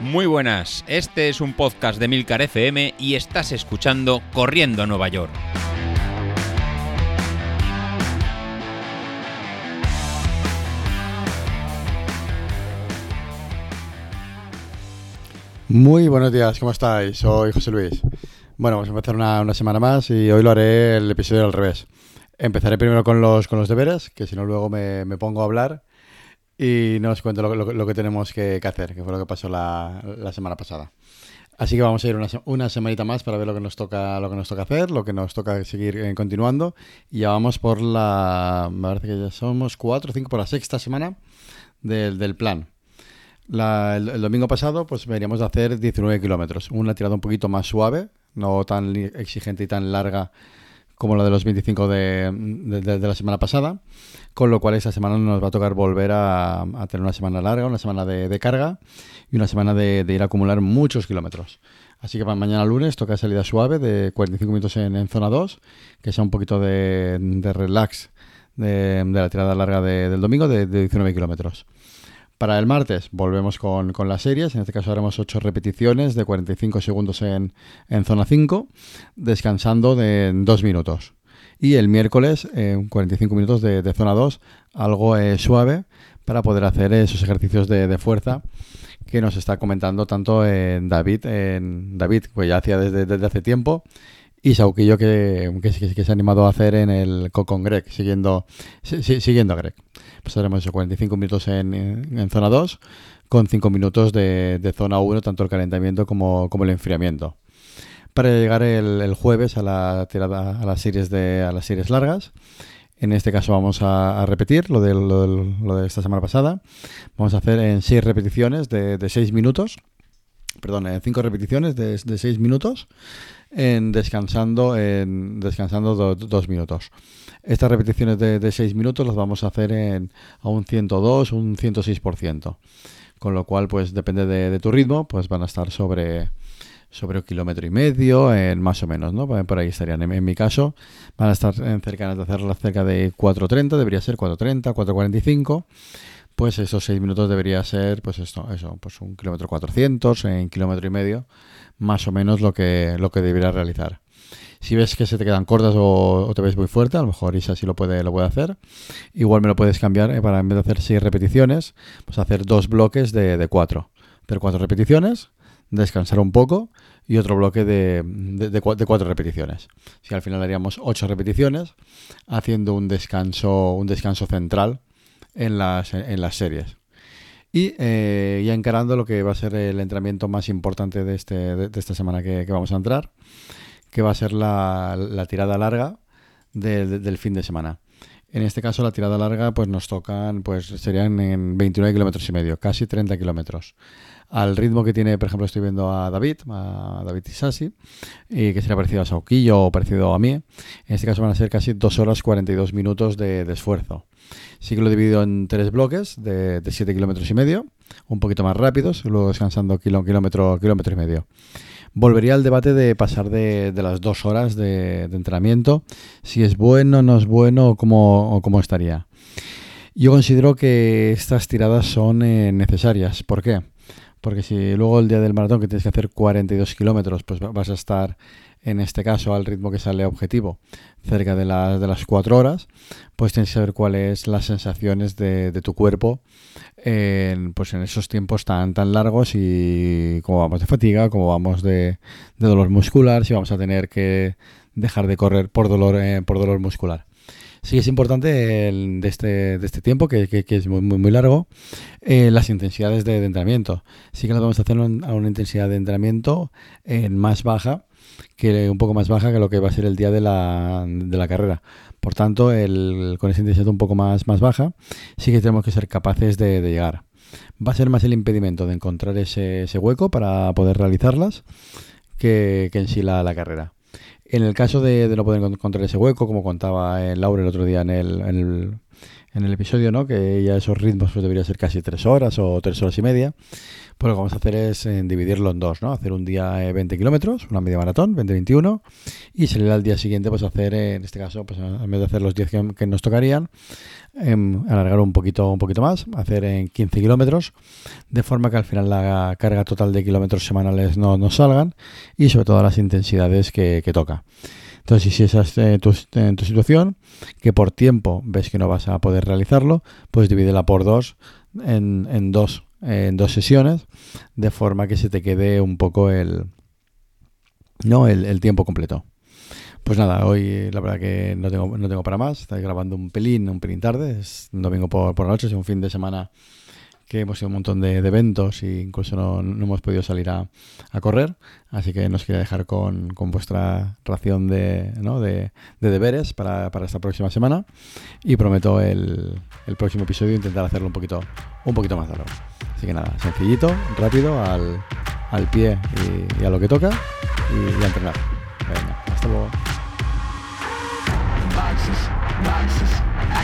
Muy buenas, este es un podcast de Milcar FM y estás escuchando Corriendo a Nueva York. Muy buenos días, ¿cómo estáis? Soy José Luis. Bueno, vamos a empezar una, semana más y hoy lo haré el episodio al revés. Empezaré primero con los, con los deberes, que si no luego me, me pongo a hablar y no os cuento lo, lo- lo que tenemos que, que hacer, que fue lo que pasó la, la semana pasada. Así que vamos a ir una, una semanita más para ver lo que nos toca, lo que nos toca hacer, lo que nos toca seguir eh, continuando. Y ya vamos por la, me parece que ya somos cuatro o cinco, por la sexta semana del, del plan. La- el, el domingo pasado, pues veníamos de hacer 19 kilómetros. Una tirada un poquito más suave, no tan exigente y tan larga como la de los 25 de, de- la semana pasada. Con lo cual, esta semana nos va a tocar volver a, tener una semana larga, una semana de, carga y una semana de, ir a acumular muchos kilómetros. Así que para mañana lunes toca salida suave de 45 minutos en, en zona 2, que sea un poquito de, relax de, la tirada larga de- del domingo de 19 kilómetros. Para el martes volvemos con, con las series. En este caso haremos 8 repeticiones de 45 segundos en, en zona 5, descansando de 2 minutos. Y el miércoles eh, 45 minutos de, de zona 2, algo eh, suave para poder hacer esos ejercicios de, de fuerza que nos está comentando tanto en David, David, pues ya hacía desde, desde hace tiempo, y Sauquillo que, que, que- que se ha animado a hacer en el co- con Greg, siguiendo, si- si- siguiendo a Greg. Haremos eso, 45 minutos en, en zona 2, con 5 minutos de, de zona 1, tanto el calentamiento como, como el enfriamiento. Para llegar el, el jueves a la tirada a las series de a las series largas. En este caso vamos a, a repetir lo de, lo, del- lo de esta semana pasada. Vamos a hacer en 6 repeticiones de 6 minutos. Perdón, en 5 repeticiones de 6 minutos. En descansando en descansando 2 minutos. Estas repeticiones de 6 minutos las vamos a hacer en, a un 102, un 106%. Con lo cual, pues depende de, de tu ritmo, pues van a estar sobre, sobre un kilómetro y medio, en más o menos, ¿no? Por ahí estarían. En, en mi caso, van a estar en cercanas de hacerlas cerca de 4.30, debería ser 4.30, 4.45. Pues esos 6 minutos debería ser, pues esto, eso, pues un kilómetro 400, en kilómetro y medio, más o menos lo que, lo que deberías realizar. Si ves que se te quedan cortas o, te ves muy fuerte, a lo mejor Isa sí lo puede, lo puede hacer. Igual me lo puedes cambiar eh, para en vez de hacer 6 repeticiones, pues hacer dos bloques de, de 4. Hacer 4 repeticiones, descansar un poco y otro bloque de, de, de, de cuatro repeticiones. Si al final haríamos 8 repeticiones, haciendo un descanso, un descanso central en las, en las series. Y eh, ya encarando lo que va a ser el entrenamiento más importante de, este, de, esta semana que, vamos a entrar, que va a ser la, la tirada larga de- del fin de semana. En este caso, la tirada larga, pues nos tocan, pues serían en 29 kilómetros y medio, casi 30 kilómetros. Al ritmo que tiene, por ejemplo, estoy viendo a David, a David Isasi, y que será parecido a Sauquillo o parecido a mí. En este caso van a ser casi 2 horas 42 minutos de, esfuerzo. Sí que lo he dividido en tres bloques de, de 7 kilómetros y medio, un poquito más rápidos, luego descansando kilómetro, kilómetro y medio. Volvería al debate de pasar de, las dos horas de, entrenamiento, si es bueno, no es bueno o cómo, cómo estaría. Yo considero que estas tiradas son eh, necesarias. ¿Por qué? Porque si luego el día del maratón que tienes que hacer 42 kilómetros, pues va- vas a estar en este caso al ritmo que sale objetivo, cerca de las, de las 4 horas, pues tienes que saber cuáles las sensaciones de, de tu cuerpo en, pues en esos tiempos tan, tan largos y cómo vamos de fatiga, cómo vamos de, de dolor muscular, si vamos a tener que dejar de correr por dolor, eh, por dolor muscular. Sí es importante el- de, este, de este tiempo, que, es muy, muy, muy largo, eh, las intensidades de, de entrenamiento. Sí que las vamos a hacer a una intensidad de entrenamiento eh, más baja, que un poco más baja que lo que va a ser el día de la, de la carrera. Por tanto, el, con esa intensidad un poco más, más baja, sí que tenemos que ser capaces de, llegar. Va a ser más el impedimento de encontrar ese, ese hueco para poder realizarlas que, en sí la carrera. En el caso de, de no poder encontrar ese hueco, como contaba eh, Laura el otro día en el, en el, en el episodio, ¿no? Que ya esos ritmos pues debería ser casi tres horas o tres horas y media. Pues lo que vamos a hacer es eh, dividirlo en dos, ¿no? Hacer un día 20 kilómetros, una media maratón, 20-21, y salir al día siguiente, pues hacer, eh, en este caso, pues en vez de hacer los 10 que, nos tocarían, em, alargar un poquito, un poquito más, hacer en 15 kilómetros, de forma que al final la carga total de kilómetros semanales no nos salgan y sobre todo las intensidades que, toca. Entonces, si esa es eh, tu, tu, situación, que por tiempo ves que no vas a poder realizarlo, pues divídela por dos en, en dos en dos sesiones, de forma que se te quede un poco el, no, el, tiempo completo. Pues nada, hoy la verdad que no tengo, no tengo para más. Estoy grabando un pelín, un pelín tarde. Es domingo por, por la noche, es un fin de semana que hemos tenido un montón de, eventos e incluso no, hemos podido salir a, correr. Así que nos quería dejar con, vuestra ración de, deberes para, esta próxima semana. Y prometo el, próximo episodio intentar hacerlo un poquito, un poquito más largo. Así que nada, sencillito, rápido, al, pie y, a lo que toca y, a entrenar. Hasta luego.